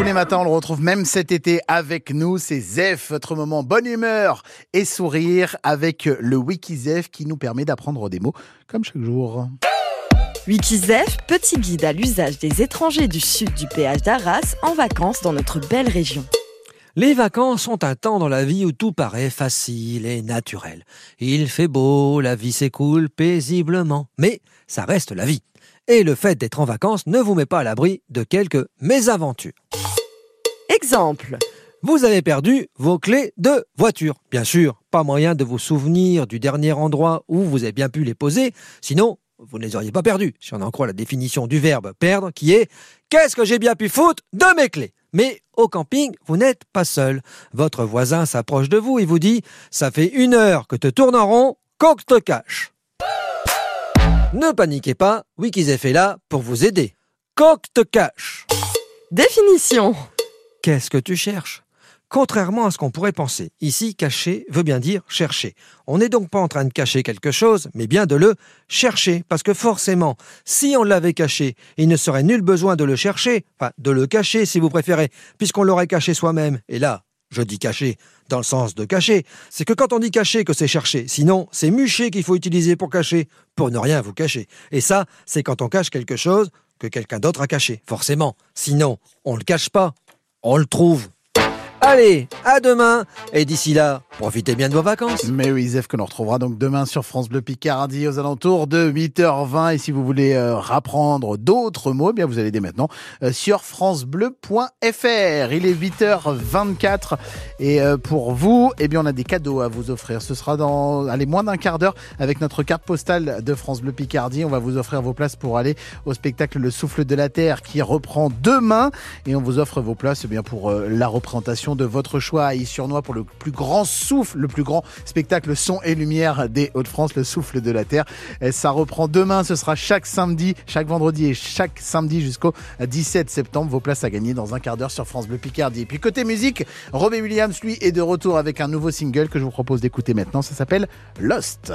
tous les matins, on le retrouve même cet été avec nous. C'est Zef, votre moment bonne humeur et sourire avec le Wikizef qui nous permet d'apprendre des mots comme chaque jour. Wikizef, petit guide à l'usage des étrangers du sud du péage d'Arras en vacances dans notre belle région. Les vacances sont un temps dans la vie où tout paraît facile et naturel. Il fait beau, la vie s'écoule paisiblement, mais ça reste la vie. Et le fait d'être en vacances ne vous met pas à l'abri de quelques mésaventures. Exemple. Vous avez perdu vos clés de voiture. Bien sûr, pas moyen de vous souvenir du dernier endroit où vous avez bien pu les poser, sinon vous ne les auriez pas perdues, si on en croit la définition du verbe perdre, qui est Qu'est-ce que j'ai bien pu foutre de mes clés? Mais au camping, vous n'êtes pas seul. Votre voisin s'approche de vous et vous dit Ça fait une heure que te tournes en rond, coque te cache. Ne paniquez pas, Wikizef est là pour vous aider. Coque te cache. Définition. Qu'est-ce que tu cherches? Contrairement à ce qu'on pourrait penser, ici cacher veut bien dire chercher. On n'est donc pas en train de cacher quelque chose, mais bien de le chercher, parce que forcément, si on l'avait caché, il ne serait nul besoin de le chercher, enfin de le cacher si vous préférez, puisqu'on l'aurait caché soi-même. Et là, je dis cacher dans le sens de cacher, c'est que quand on dit cacher que c'est chercher, sinon c'est mucher qu'il faut utiliser pour cacher, pour ne rien vous cacher. Et ça, c'est quand on cache quelque chose que quelqu'un d'autre a caché, forcément. Sinon, on le cache pas, on le trouve. Allez, à demain Et d'ici là, profitez bien de vos vacances Mais oui, Zef, que l'on retrouvera donc demain sur France Bleu Picardie aux alentours de 8h20. Et si vous voulez euh, rapprendre d'autres mots, eh bien vous allez dès maintenant euh, sur francebleu.fr. Il est 8h24 et euh, pour vous, eh bien on a des cadeaux à vous offrir. Ce sera dans allez, moins d'un quart d'heure avec notre carte postale de France Bleu Picardie. On va vous offrir vos places pour aller au spectacle Le Souffle de la Terre qui reprend demain. Et on vous offre vos places eh bien, pour la représentation de votre choix à Is-sur-Noix pour le plus grand souffle, le plus grand spectacle son et lumière des Hauts-de-France, le souffle de la Terre. Ça reprend demain, ce sera chaque samedi, chaque vendredi et chaque samedi jusqu'au 17 septembre. Vos places à gagner dans un quart d'heure sur France Bleu Picardie. Et puis côté musique, Robbie Williams, lui, est de retour avec un nouveau single que je vous propose d'écouter maintenant. Ça s'appelle Lost.